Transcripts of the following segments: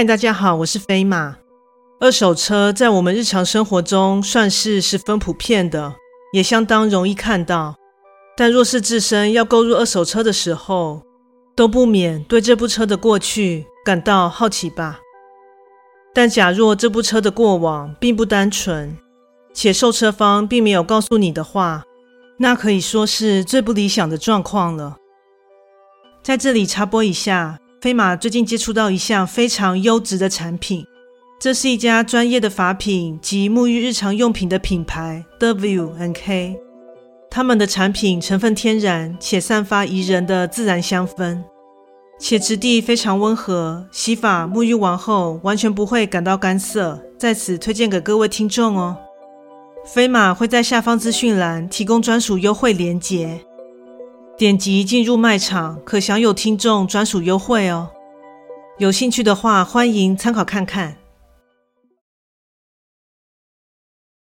嗨，大家好，我是飞马。二手车在我们日常生活中算是十分普遍的，也相当容易看到。但若是自身要购入二手车的时候，都不免对这部车的过去感到好奇吧。但假若这部车的过往并不单纯，且售车方并没有告诉你的话，那可以说是最不理想的状况了。在这里插播一下，飞马最近接触到一项非常优质的产品，这是一家专业的发品及沐浴日常用品的品牌 W N K 他们的产品成分天然且散发宜人的自然香氛。且质地非常温和，洗发沐浴完后完全不会感到干涩，在此推荐给各位听众哦。飞马会在下方资讯栏提供专属优惠链接，点击进入卖场可享有听众专属优惠哦。有兴趣的话，欢迎参考看看。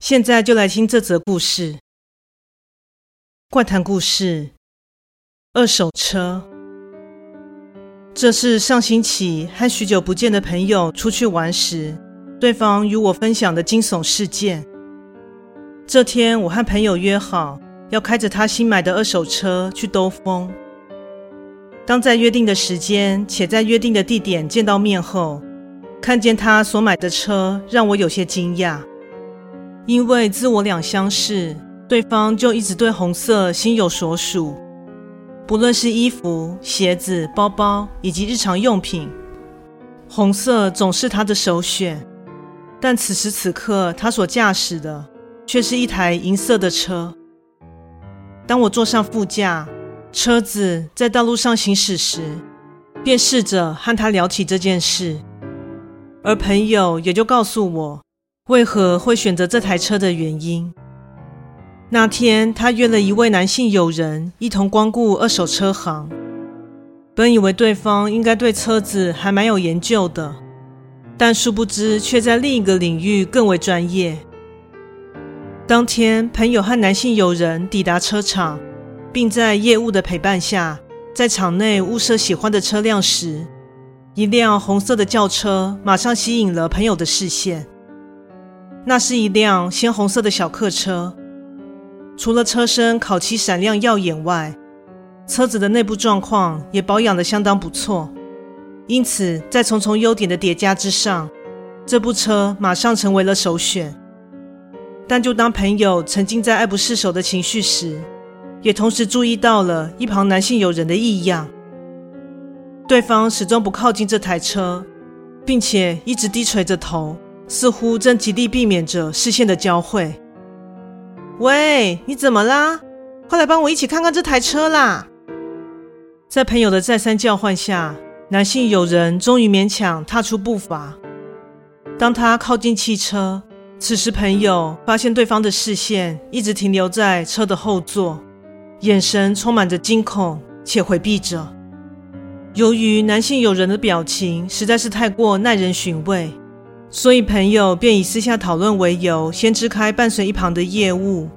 现在就来听这则故事，怪谈故事：二手车。这是上星期和许久不见的朋友出去玩时，对方与我分享的惊悚事件。这天，我和朋友约好要开着他新买的二手车去兜风。当在约定的时间且在约定的地点见到面后，看见他所买的车，让我有些惊讶，因为自我两相识，对方就一直对红色心有所属。不论是衣服、鞋子、包包以及日常用品，红色总是他的首选。但此时此刻，他所驾驶的却是一台银色的车。当我坐上副驾，车子在道路上行驶时，便试着和他聊起这件事，而朋友也就告诉我为何会选择这台车的原因。那天，他约了一位男性友人一同光顾二手车行。本以为对方应该对车子还蛮有研究的，但殊不知却在另一个领域更为专业。当天，朋友和男性友人抵达车厂，并在业务的陪伴下，在场内物色喜欢的车辆时，一辆红色的轿车马上吸引了朋友的视线。那是一辆鲜红色的小客车。除了车身烤漆闪亮耀眼外，车子的内部状况也保养得相当不错。因此，在重重优点的叠加之上，这部车马上成为了首选。但就当朋友沉浸在爱不释手的情绪时，也同时注意到了一旁男性友人的异样。对方始终不靠近这台车，并且一直低垂着头，似乎正极力避免着视线的交汇。喂，你怎么啦？快来帮我一起看看这台车啦！在朋友的再三叫唤下，男性友人终于勉强踏出步伐。当他靠近汽车，此时朋友发现对方的视线一直停留在车的后座，眼神充满着惊恐且回避着。由于男性友人的表情实在是太过耐人寻味。所以，朋友便以私下讨论为由，先支开伴随一旁的业务，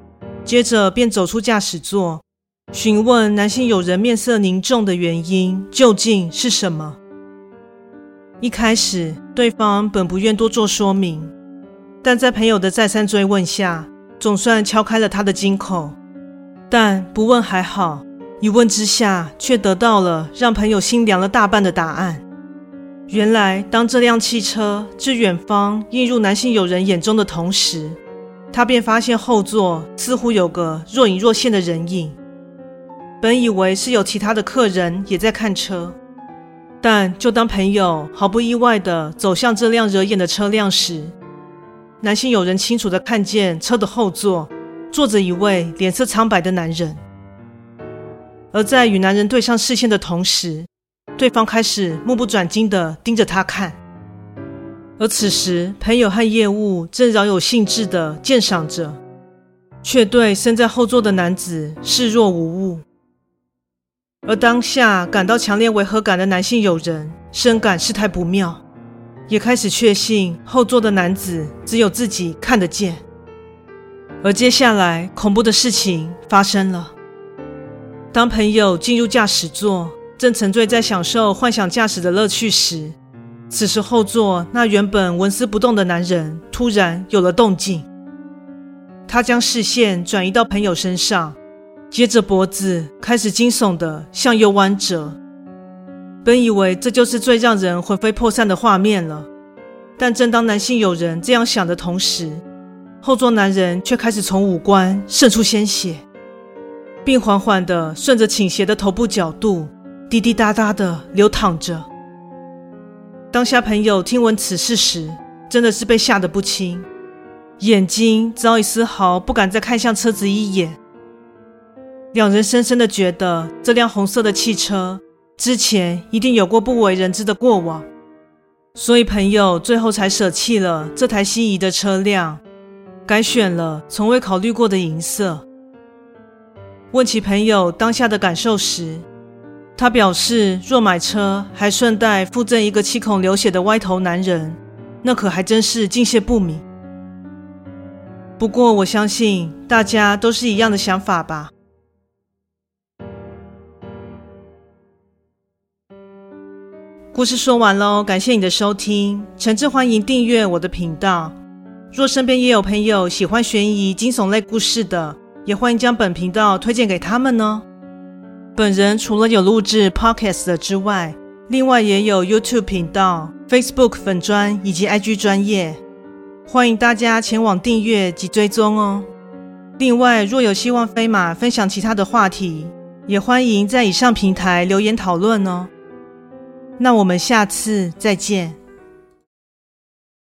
接着便走出驾驶座，询问男性友人面色凝重的原因究竟是什么。一开始，对方本不愿多做说明，但在朋友的再三追问下，总算敲开了他的金口。但不问还好，一问之下，却得到了让朋友心凉了大半的答案。原来，当这辆汽车自远方映入男性友人眼中的同时，他便发现后座似乎有个若隐若现的人影。本以为是有其他的客人也在看车，但就当朋友毫不意外地走向这辆惹眼的车辆时，男性友人清楚地看见车的后座坐着一位脸色苍白的男人。而在与男人对上视线的同时，对方开始目不转睛地盯着他看，而此时朋友和业务正饶有兴致地鉴赏着，却对身在后座的男子视若无物。而当下感到强烈违和感的男性友人深感事态不妙，也开始确信后座的男子只有自己看得见。而接下来恐怖的事情发生了，当朋友进入驾驶座。正沉醉在享受幻想驾驶的乐趣时，此时后座那原本纹丝不动的男人突然有了动静，他将视线转移到朋友身上，接着脖子开始惊悚地向右弯折。本以为这就是最让人魂飞魄散的画面了，但正当男性友人这样想的同时，后座男人却开始从五官渗出鲜血，并缓缓地顺着倾斜的头部角度滴滴答答地流淌着。当下朋友听闻此事时，真的是被吓得不轻，眼睛早已丝毫不敢再看向车子一眼。两人深深的觉得，这辆红色的汽车之前一定有过不为人知的过往，所以朋友最后才舍弃了这台心仪的车辆，改选了从未考虑过的银色。问起朋友当下的感受时，他表示，若买车还顺带附赠一个七孔流血的歪头男人，那可还真是敬谢不敏。不过，我相信大家都是一样的想法吧。故事说完喽，感谢你的收听，诚挚欢迎订阅我的频道。若身边也有朋友喜欢悬疑惊悚类故事的，也欢迎将本频道推荐给他们哦。本人除了有录制 Podcast 的之外，另外也有 YouTube 频道、Facebook 粉专以及 IG 专业，欢迎大家前往订阅及追踪哦。另外，若有希望飞马分享其他的话题，也欢迎在以上平台留言讨论哦。那我们下次再见。